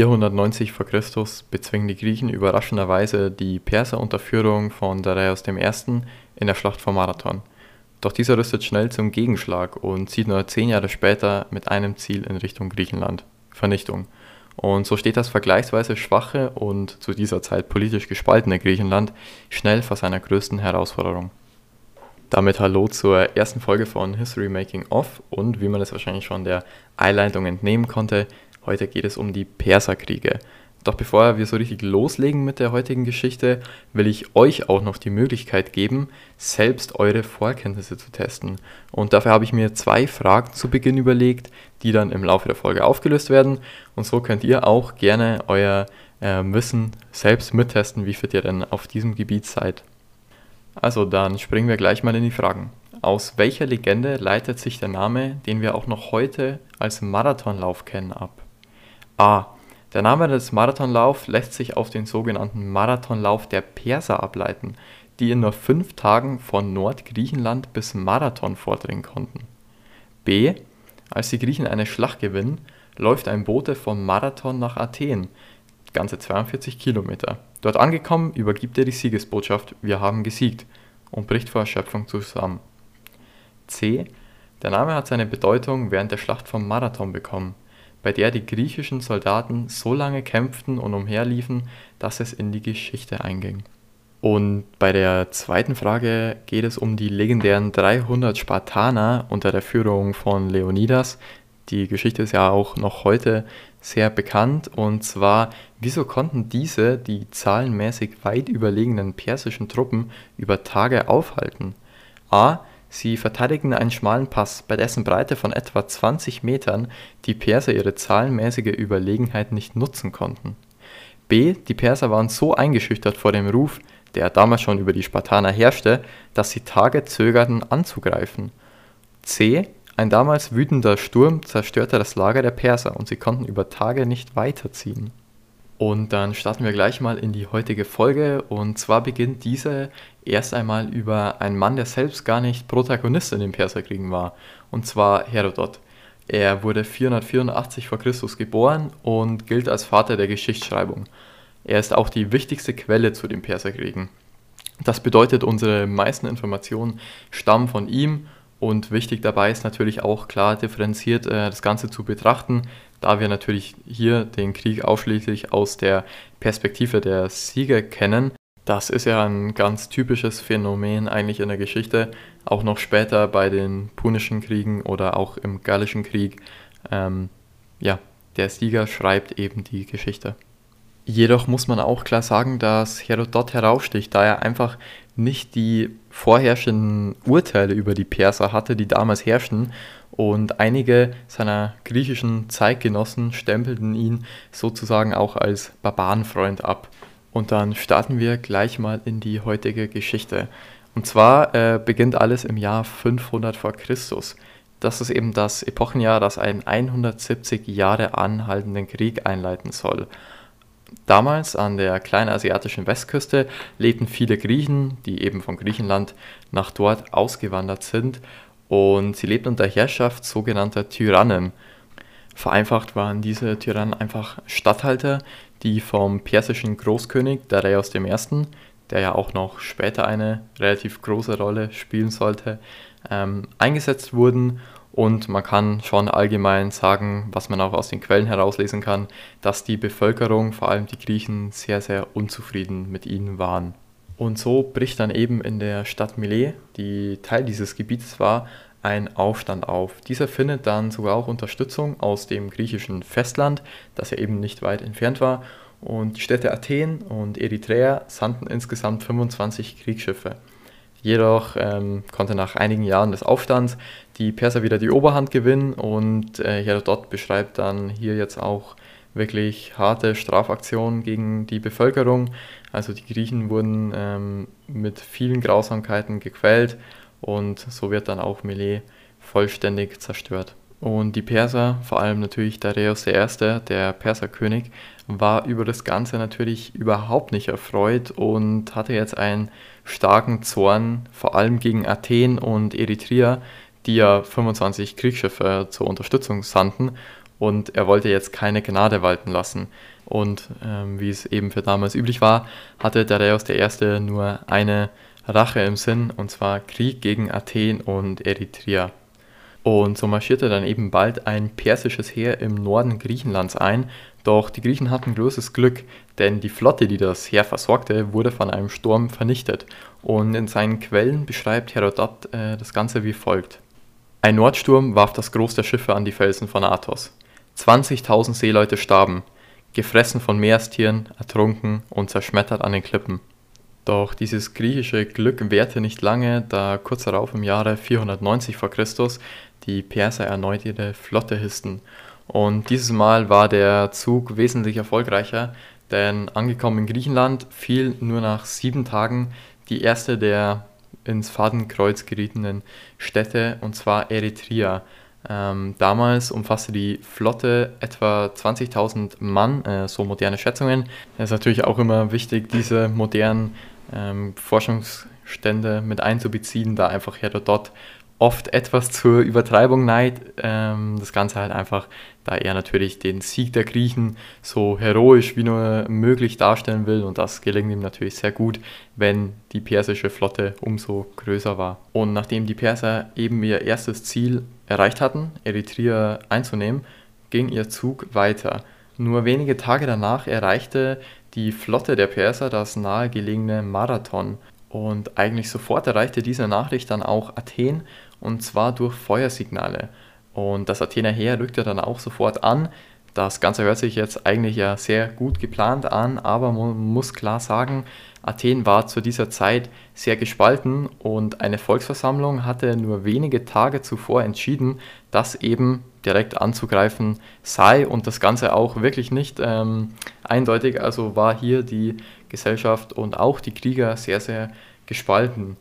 490 v. Chr. bezwingen die Griechen überraschenderweise die Perser unter Führung von Dareios I. in der Schlacht vor Marathon. Doch dieser rüstet schnell zum Gegenschlag und zieht nur zehn Jahre später mit einem Ziel in Richtung Griechenland: Vernichtung. Und so steht das vergleichsweise schwache und zu dieser Zeit politisch gespaltene Griechenland schnell vor seiner größten Herausforderung. Damit hallo zur ersten Folge von History Making Off und wie man es wahrscheinlich schon der Einleitung entnehmen konnte, Heute geht es um die Perserkriege. Doch bevor wir so richtig loslegen mit der heutigen Geschichte, will ich euch auch noch die Möglichkeit geben, selbst eure Vorkenntnisse zu testen. Und dafür habe ich mir zwei Fragen zu Beginn überlegt, die dann im Laufe der Folge aufgelöst werden. Und so könnt ihr auch gerne euer äh, Wissen selbst mittesten, wie fit ihr denn auf diesem Gebiet seid. Also dann springen wir gleich mal in die Fragen. Aus welcher Legende leitet sich der Name, den wir auch noch heute als Marathonlauf kennen, ab? A. Der Name des Marathonlaufs lässt sich auf den sogenannten Marathonlauf der Perser ableiten, die in nur fünf Tagen von Nordgriechenland bis Marathon vordringen konnten. B. Als die Griechen eine Schlacht gewinnen, läuft ein Bote vom Marathon nach Athen, ganze 42 Kilometer. Dort angekommen, übergibt er die Siegesbotschaft Wir haben gesiegt und bricht vor Erschöpfung zusammen. C. Der Name hat seine Bedeutung während der Schlacht vom Marathon bekommen bei der die griechischen Soldaten so lange kämpften und umherliefen, dass es in die Geschichte einging. Und bei der zweiten Frage geht es um die legendären 300 Spartaner unter der Führung von Leonidas. Die Geschichte ist ja auch noch heute sehr bekannt. Und zwar, wieso konnten diese die zahlenmäßig weit überlegenen persischen Truppen über Tage aufhalten? A. Sie verteidigten einen schmalen Pass, bei dessen Breite von etwa 20 Metern die Perser ihre zahlenmäßige Überlegenheit nicht nutzen konnten. B. Die Perser waren so eingeschüchtert vor dem Ruf, der damals schon über die Spartaner herrschte, dass sie Tage zögerten anzugreifen. C. Ein damals wütender Sturm zerstörte das Lager der Perser und sie konnten über Tage nicht weiterziehen und dann starten wir gleich mal in die heutige Folge. Und zwar beginnt diese erst einmal über einen Mann, der selbst gar nicht Protagonist in den Perserkriegen war. Und zwar Herodot. Er wurde 484 v. Chr. geboren und gilt als Vater der Geschichtsschreibung. Er ist auch die wichtigste Quelle zu den Perserkriegen. Das bedeutet, unsere meisten Informationen stammen von ihm und wichtig dabei ist natürlich auch klar differenziert äh, das Ganze zu betrachten, da wir natürlich hier den Krieg ausschließlich aus der Perspektive der Sieger kennen. Das ist ja ein ganz typisches Phänomen eigentlich in der Geschichte, auch noch später bei den Punischen Kriegen oder auch im Gallischen Krieg. Ähm, ja, der Sieger schreibt eben die Geschichte. Jedoch muss man auch klar sagen, dass Herodot heraussticht, da er einfach nicht die vorherrschenden Urteile über die Perser hatte, die damals herrschten. Und einige seiner griechischen Zeitgenossen stempelten ihn sozusagen auch als Barbarenfreund ab. Und dann starten wir gleich mal in die heutige Geschichte. Und zwar äh, beginnt alles im Jahr 500 vor Christus. Das ist eben das Epochenjahr, das einen 170 Jahre anhaltenden Krieg einleiten soll. Damals an der kleinasiatischen Westküste lebten viele Griechen, die eben von Griechenland nach dort ausgewandert sind und sie lebten unter Herrschaft sogenannter Tyrannen. Vereinfacht waren diese Tyrannen einfach Statthalter, die vom persischen Großkönig Dareios I., der ja auch noch später eine relativ große Rolle spielen sollte, ähm, eingesetzt wurden und man kann schon allgemein sagen, was man auch aus den Quellen herauslesen kann, dass die Bevölkerung, vor allem die Griechen, sehr, sehr unzufrieden mit ihnen waren. Und so bricht dann eben in der Stadt Milet, die Teil dieses Gebietes war, ein Aufstand auf. Dieser findet dann sogar auch Unterstützung aus dem griechischen Festland, das ja eben nicht weit entfernt war. Und die Städte Athen und Eritrea sandten insgesamt 25 Kriegsschiffe. Jedoch ähm, konnte nach einigen Jahren des Aufstands die Perser wieder die Oberhand gewinnen und äh, Herodot beschreibt dann hier jetzt auch wirklich harte Strafaktionen gegen die Bevölkerung. Also die Griechen wurden ähm, mit vielen Grausamkeiten gequält und so wird dann auch Milet vollständig zerstört. Und die Perser, vor allem natürlich Dareios I., der Perserkönig, war über das Ganze natürlich überhaupt nicht erfreut und hatte jetzt einen starken Zorn, vor allem gegen Athen und Eritrea, die ja 25 Kriegsschiffe zur Unterstützung sandten. und er wollte jetzt keine Gnade walten lassen. Und ähm, wie es eben für damals üblich war, hatte Dareios I. nur eine Rache im Sinn, und zwar Krieg gegen Athen und Eritrea. Und so marschierte dann eben bald ein persisches Heer im Norden Griechenlands ein, doch die Griechen hatten großes Glück, denn die Flotte, die das Heer versorgte, wurde von einem Sturm vernichtet. Und in seinen Quellen beschreibt Herodot äh, das Ganze wie folgt. Ein Nordsturm warf das Groß der Schiffe an die Felsen von Athos. 20.000 Seeleute starben, gefressen von Meerestieren, ertrunken und zerschmettert an den Klippen. Doch dieses griechische Glück währte nicht lange, da kurz darauf im Jahre 490 v. Chr. die Perser erneut ihre Flotte hissten. Und dieses Mal war der Zug wesentlich erfolgreicher, denn angekommen in Griechenland fiel nur nach sieben Tagen die erste der ins Fadenkreuz gerietenen Städte, und zwar Eritrea. Ähm, damals umfasste die Flotte etwa 20.000 Mann, äh, so moderne Schätzungen. Es ist natürlich auch immer wichtig, diese modernen ähm, Forschungsstände mit einzubeziehen, da einfach Herodot oft etwas zur Übertreibung neigt. Ähm, das Ganze halt einfach, da er natürlich den Sieg der Griechen so heroisch wie nur möglich darstellen will und das gelingt ihm natürlich sehr gut, wenn die persische Flotte umso größer war. Und nachdem die Perser eben ihr erstes Ziel erreicht hatten, Eritrea einzunehmen, ging ihr Zug weiter. Nur wenige Tage danach erreichte die Flotte der Perser das nahegelegene Marathon und eigentlich sofort erreichte diese Nachricht dann auch Athen und zwar durch Feuersignale. Und das Athener Heer rückte dann auch sofort an. Das Ganze hört sich jetzt eigentlich ja sehr gut geplant an, aber man muss klar sagen, Athen war zu dieser Zeit sehr gespalten und eine Volksversammlung hatte nur wenige Tage zuvor entschieden, dass eben direkt anzugreifen sei und das Ganze auch wirklich nicht ähm, eindeutig. Also war hier die Gesellschaft und auch die Krieger sehr, sehr gespalten.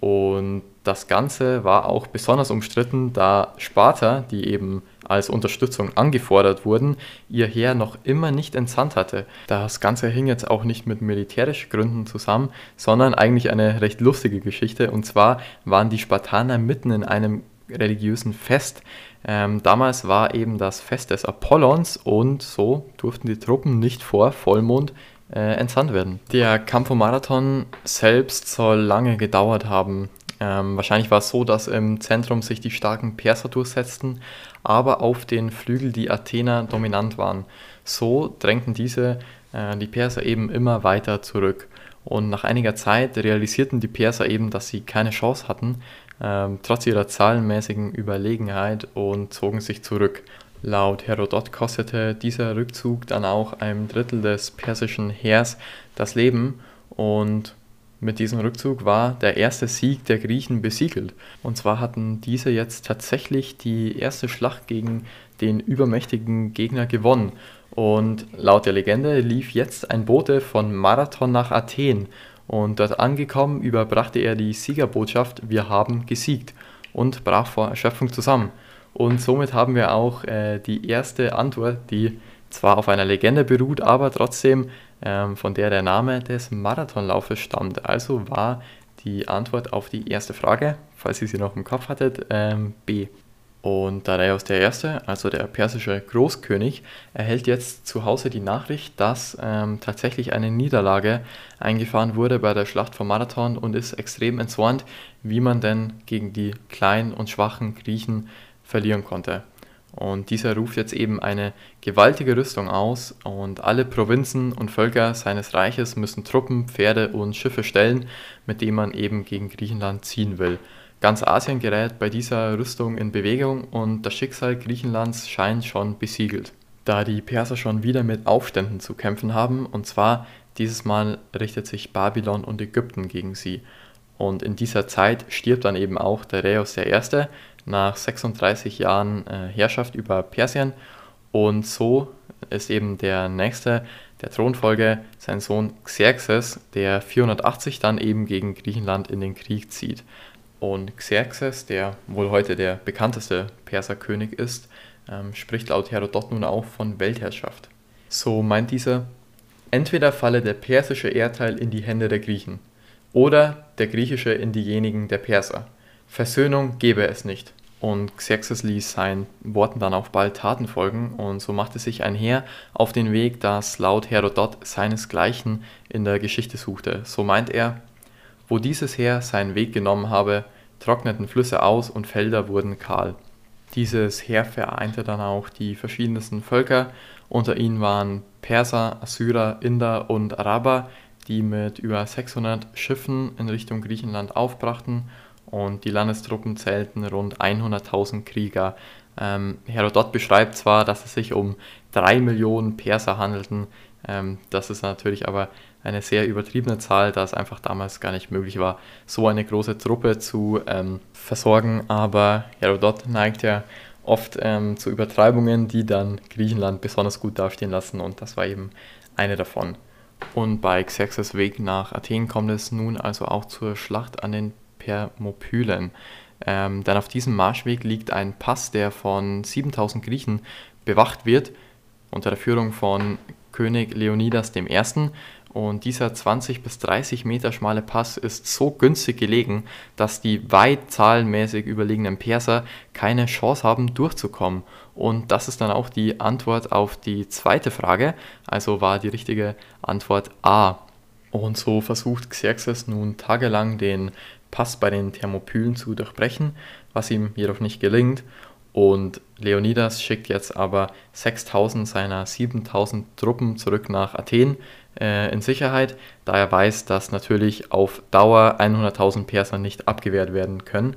Und das Ganze war auch besonders umstritten, da Sparta, die eben als Unterstützung angefordert wurden, ihr Heer noch immer nicht entsandt hatte. Das Ganze hing jetzt auch nicht mit militärischen Gründen zusammen, sondern eigentlich eine recht lustige Geschichte. Und zwar waren die Spartaner mitten in einem religiösen Fest. Ähm, damals war eben das Fest des Apollons und so durften die Truppen nicht vor Vollmond äh, entsandt werden. Der Kampf um Marathon selbst soll lange gedauert haben. Ähm, wahrscheinlich war es so, dass im Zentrum sich die starken Perser durchsetzten, aber auf den Flügel die Athener dominant waren. So drängten diese äh, die Perser eben immer weiter zurück. Und nach einiger Zeit realisierten die Perser eben, dass sie keine Chance hatten, äh, trotz ihrer zahlenmäßigen Überlegenheit und zogen sich zurück. Laut Herodot kostete dieser Rückzug dann auch einem Drittel des persischen Heers das Leben und mit diesem Rückzug war der erste Sieg der Griechen besiegelt. Und zwar hatten diese jetzt tatsächlich die erste Schlacht gegen den übermächtigen Gegner gewonnen. Und laut der Legende lief jetzt ein Bote von Marathon nach Athen. Und dort angekommen überbrachte er die Siegerbotschaft, wir haben gesiegt und brach vor Erschöpfung zusammen. Und somit haben wir auch äh, die erste Antwort, die zwar auf einer Legende beruht, aber trotzdem von der der Name des Marathonlaufes stammt. Also war die Antwort auf die erste Frage, falls ihr sie noch im Kopf hattet, ähm, B. Und Darius der Erste, also der persische Großkönig, erhält jetzt zu Hause die Nachricht, dass ähm, tatsächlich eine Niederlage eingefahren wurde bei der Schlacht von Marathon und ist extrem entzornt, wie man denn gegen die kleinen und schwachen Griechen verlieren konnte. Und dieser ruft jetzt eben eine gewaltige Rüstung aus und alle Provinzen und Völker seines Reiches müssen Truppen, Pferde und Schiffe stellen, mit denen man eben gegen Griechenland ziehen will. Ganz Asien gerät bei dieser Rüstung in Bewegung und das Schicksal Griechenlands scheint schon besiegelt. Da die Perser schon wieder mit Aufständen zu kämpfen haben, und zwar dieses Mal richtet sich Babylon und Ägypten gegen sie. Und in dieser Zeit stirbt dann eben auch Reus I., nach 36 Jahren äh, Herrschaft über Persien. Und so ist eben der nächste der Thronfolge sein Sohn Xerxes, der 480 dann eben gegen Griechenland in den Krieg zieht. Und Xerxes, der wohl heute der bekannteste Perserkönig ist, ähm, spricht laut Herodot nun auch von Weltherrschaft. So meint dieser, entweder falle der persische Erdteil in die Hände der Griechen, oder der griechische in diejenigen der Perser. Versöhnung gebe es nicht. Und Xerxes ließ seinen Worten dann auch bald Taten folgen und so machte sich ein Heer auf den Weg, das laut Herodot seinesgleichen in der Geschichte suchte. So meint er, wo dieses Heer seinen Weg genommen habe, trockneten Flüsse aus und Felder wurden kahl. Dieses Heer vereinte dann auch die verschiedensten Völker. Unter ihnen waren Perser, Assyrer, Inder und Araber, die mit über 600 Schiffen in Richtung Griechenland aufbrachten und die Landestruppen zählten rund 100.000 Krieger. Ähm, Herodot beschreibt zwar, dass es sich um drei Millionen Perser handelten, ähm, das ist natürlich aber eine sehr übertriebene Zahl, da es einfach damals gar nicht möglich war, so eine große Truppe zu ähm, versorgen. Aber Herodot neigt ja oft ähm, zu Übertreibungen, die dann Griechenland besonders gut dastehen lassen und das war eben eine davon. Und bei Xerxes Weg nach Athen kommt es nun also auch zur Schlacht an den Thermopylen. Ähm, denn auf diesem Marschweg liegt ein Pass, der von 7000 Griechen bewacht wird, unter der Führung von König Leonidas I. Und dieser 20 bis 30 Meter schmale Pass ist so günstig gelegen, dass die weit zahlenmäßig überlegenen Perser keine Chance haben, durchzukommen. Und das ist dann auch die Antwort auf die zweite Frage. Also war die richtige Antwort A. Und so versucht Xerxes nun tagelang den Pass bei den Thermopylen zu durchbrechen, was ihm jedoch nicht gelingt. Und Leonidas schickt jetzt aber 6000 seiner 7000 Truppen zurück nach Athen äh, in Sicherheit, da er weiß, dass natürlich auf Dauer 100.000 Perser nicht abgewehrt werden können.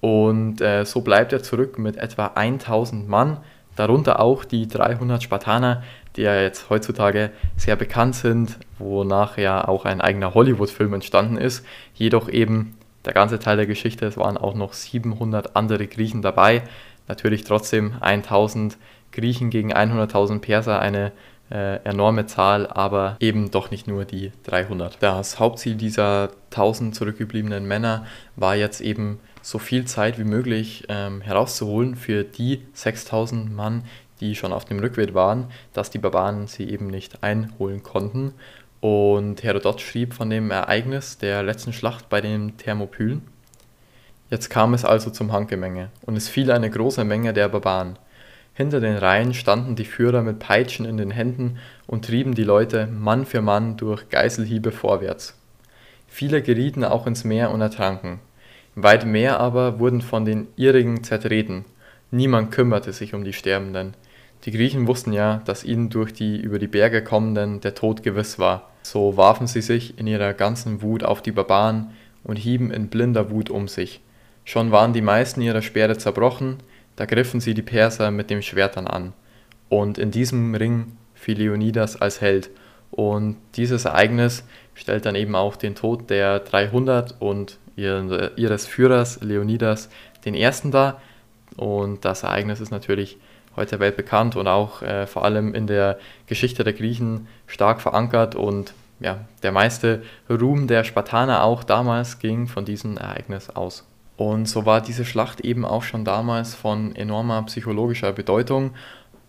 Und äh, so bleibt er zurück mit etwa 1000 Mann, darunter auch die 300 Spartaner, die ja jetzt heutzutage sehr bekannt sind, wonach ja auch ein eigener Hollywood-Film entstanden ist, jedoch eben der ganze Teil der Geschichte. Es waren auch noch 700 andere Griechen dabei. Natürlich trotzdem 1000 Griechen gegen 100.000 Perser, eine äh, enorme Zahl, aber eben doch nicht nur die 300. Das Hauptziel dieser 1000 zurückgebliebenen Männer war jetzt eben so viel Zeit wie möglich ähm, herauszuholen für die 6000 Mann, die schon auf dem Rückweg waren, dass die Barbaren sie eben nicht einholen konnten. Und Herodot schrieb von dem Ereignis der letzten Schlacht bei den Thermopylen. Jetzt kam es also zum Handgemenge, und es fiel eine große Menge der Barbaren. Hinter den Reihen standen die Führer mit Peitschen in den Händen und trieben die Leute Mann für Mann durch Geißelhiebe vorwärts. Viele gerieten auch ins Meer und ertranken. Weit mehr aber wurden von den ihrigen zertreten. Niemand kümmerte sich um die Sterbenden. Die Griechen wussten ja, dass ihnen durch die über die Berge kommenden der Tod gewiss war. So warfen sie sich in ihrer ganzen Wut auf die Barbaren und hieben in blinder Wut um sich. Schon waren die meisten ihrer Speere zerbrochen, da griffen sie die Perser mit dem Schwertern an. Und in diesem Ring fiel Leonidas als Held. Und dieses Ereignis stellt dann eben auch den Tod der 300 und ihres Führers Leonidas den ersten dar. Und das Ereignis ist natürlich heute weltbekannt und auch äh, vor allem in der Geschichte der Griechen stark verankert und ja, der meiste Ruhm der Spartaner auch damals ging von diesem Ereignis aus. Und so war diese Schlacht eben auch schon damals von enormer psychologischer Bedeutung,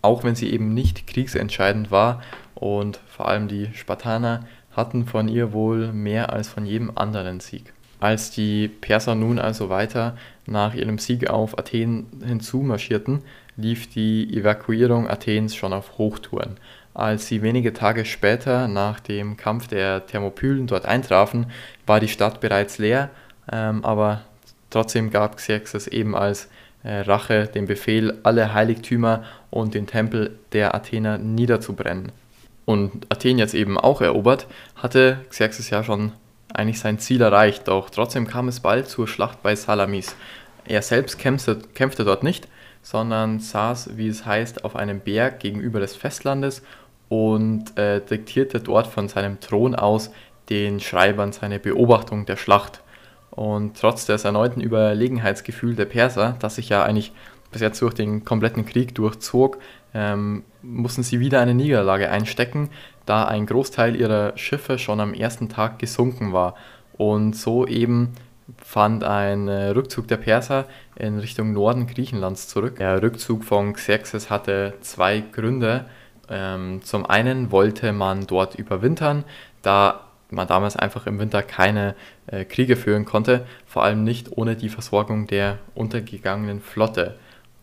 auch wenn sie eben nicht kriegsentscheidend war und vor allem die Spartaner hatten von ihr wohl mehr als von jedem anderen Sieg. Als die Perser nun also weiter nach ihrem Sieg auf Athen hinzumarschierten, lief die Evakuierung Athens schon auf Hochtouren. Als sie wenige Tage später nach dem Kampf der Thermopylen dort eintrafen, war die Stadt bereits leer, ähm, aber trotzdem gab Xerxes eben als äh, Rache den Befehl, alle Heiligtümer und den Tempel der Athener niederzubrennen. Und Athen jetzt eben auch erobert, hatte Xerxes ja schon eigentlich sein Ziel erreicht, doch trotzdem kam es bald zur Schlacht bei Salamis. Er selbst kämpfte, kämpfte dort nicht, sondern saß, wie es heißt, auf einem Berg gegenüber des Festlandes und äh, diktierte dort von seinem Thron aus den Schreibern seine Beobachtung der Schlacht. Und trotz des erneuten Überlegenheitsgefühls der Perser, das sich ja eigentlich bis jetzt durch den kompletten Krieg durchzog, ähm, mussten sie wieder eine Niederlage einstecken, da ein Großteil ihrer Schiffe schon am ersten Tag gesunken war und so eben fand ein äh, Rückzug der Perser in Richtung Norden Griechenlands zurück. Der Rückzug von Xerxes hatte zwei Gründe. Ähm, zum einen wollte man dort überwintern, da man damals einfach im Winter keine äh, Kriege führen konnte, vor allem nicht ohne die Versorgung der untergegangenen Flotte.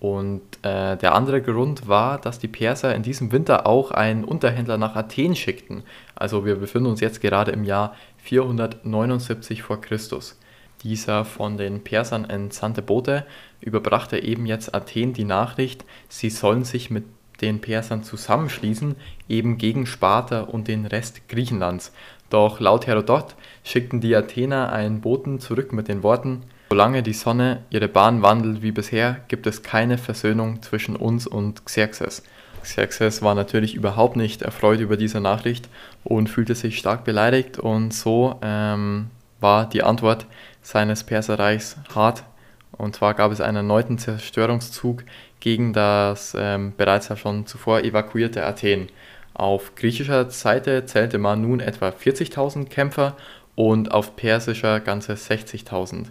Und äh, der andere Grund war, dass die Perser in diesem Winter auch einen Unterhändler nach Athen schickten. Also wir befinden uns jetzt gerade im Jahr 479 vor Christus. Dieser von den Persern entsandte Bote überbrachte eben jetzt Athen die Nachricht, sie sollen sich mit den Persern zusammenschließen, eben gegen Sparta und den Rest Griechenlands. Doch laut Herodot schickten die Athener einen Boten zurück mit den Worten, Solange die Sonne ihre Bahn wandelt wie bisher, gibt es keine Versöhnung zwischen uns und Xerxes. Xerxes war natürlich überhaupt nicht erfreut über diese Nachricht und fühlte sich stark beleidigt und so ähm, war die Antwort seines Perserreichs hart. Und zwar gab es einen erneuten Zerstörungszug gegen das ähm, bereits ja schon zuvor evakuierte Athen. Auf griechischer Seite zählte man nun etwa 40.000 Kämpfer und auf persischer ganze 60.000.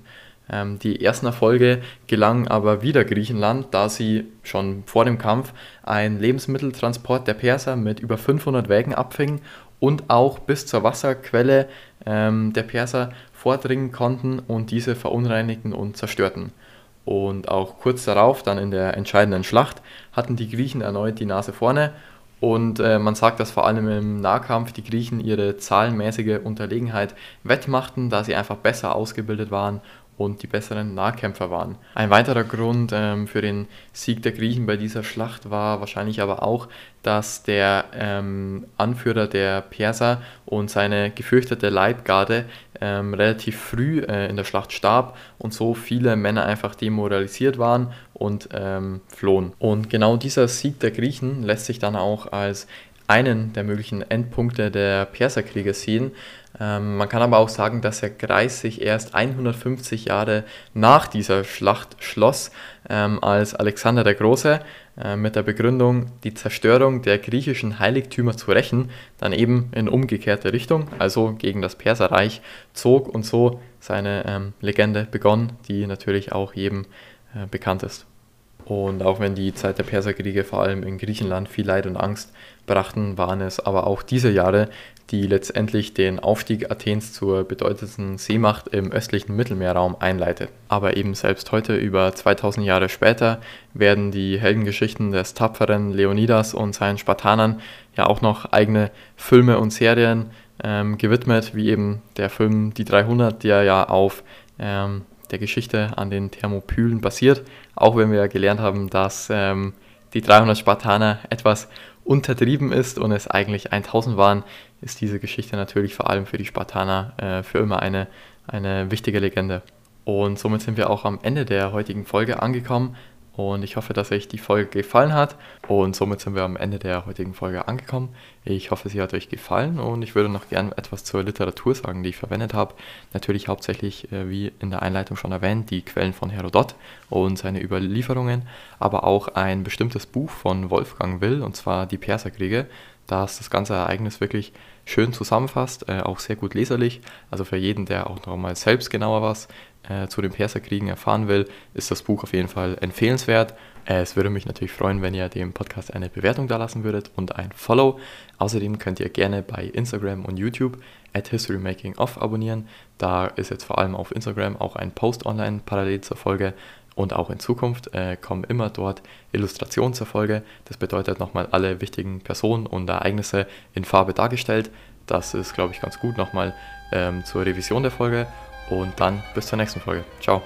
Ähm, die ersten Erfolge gelangen aber wieder Griechenland, da sie schon vor dem Kampf einen Lebensmitteltransport der Perser mit über 500 Wägen abfingen und auch bis zur Wasserquelle ähm, der Perser vordringen konnten und diese verunreinigten und zerstörten. Und auch kurz darauf, dann in der entscheidenden Schlacht, hatten die Griechen erneut die Nase vorne und äh, man sagt, dass vor allem im Nahkampf die Griechen ihre zahlenmäßige Unterlegenheit wettmachten, da sie einfach besser ausgebildet waren und die besseren Nahkämpfer waren. Ein weiterer Grund ähm, für den Sieg der Griechen bei dieser Schlacht war wahrscheinlich aber auch, dass der ähm, Anführer der Perser und seine gefürchtete Leibgarde ähm, relativ früh äh, in der Schlacht starb und so viele Männer einfach demoralisiert waren und ähm, flohen. Und genau dieser Sieg der Griechen lässt sich dann auch als einen der möglichen Endpunkte der Perserkriege sehen. Ähm, man kann aber auch sagen, dass der Kreis sich erst 150 Jahre nach dieser Schlacht schloss, ähm, als Alexander der Große äh, mit der Begründung, die Zerstörung der griechischen Heiligtümer zu rächen, dann eben in umgekehrte Richtung, also gegen das Perserreich, zog und so seine ähm, Legende begonnen, die natürlich auch jedem äh, bekannt ist. Und auch wenn die Zeit der Perserkriege vor allem in Griechenland viel Leid und Angst brachten, waren es aber auch diese Jahre, die letztendlich den Aufstieg Athens zur bedeutendsten Seemacht im östlichen Mittelmeerraum einleitet. Aber eben selbst heute, über 2000 Jahre später, werden die Heldengeschichten des tapferen Leonidas und seinen Spartanern ja auch noch eigene Filme und Serien ähm, gewidmet, wie eben der Film Die 300, der ja auf ähm, der Geschichte an den Thermopylen basiert, auch wenn wir gelernt haben, dass ähm, die 300 Spartaner etwas untertrieben ist und es eigentlich 1000 waren, ist diese Geschichte natürlich vor allem für die Spartaner äh, für immer eine, eine wichtige Legende. Und somit sind wir auch am Ende der heutigen Folge angekommen. Und ich hoffe, dass euch die Folge gefallen hat. Und somit sind wir am Ende der heutigen Folge angekommen. Ich hoffe, sie hat euch gefallen und ich würde noch gerne etwas zur Literatur sagen, die ich verwendet habe. Natürlich hauptsächlich, äh, wie in der Einleitung schon erwähnt, die Quellen von Herodot und seine Überlieferungen, aber auch ein bestimmtes Buch von Wolfgang Will, und zwar Die Perserkriege, das das ganze Ereignis wirklich schön zusammenfasst, äh, auch sehr gut leserlich. Also für jeden, der auch noch mal selbst genauer was äh, zu den Perserkriegen erfahren will, ist das Buch auf jeden Fall empfehlenswert. Äh, es würde mich natürlich freuen, wenn ihr dem Podcast eine Bewertung da lassen würdet und ein Follow. Außerdem könnt ihr gerne bei Instagram und YouTube at HistoryMakingOff abonnieren. Da ist jetzt vor allem auf Instagram auch ein Post online parallel zur Folge und auch in Zukunft äh, kommen immer dort Illustrationen zur Folge. Das bedeutet nochmal alle wichtigen Personen und Ereignisse in Farbe dargestellt. Das ist, glaube ich, ganz gut nochmal ähm, zur Revision der Folge und dann bis zur nächsten Folge. Ciao.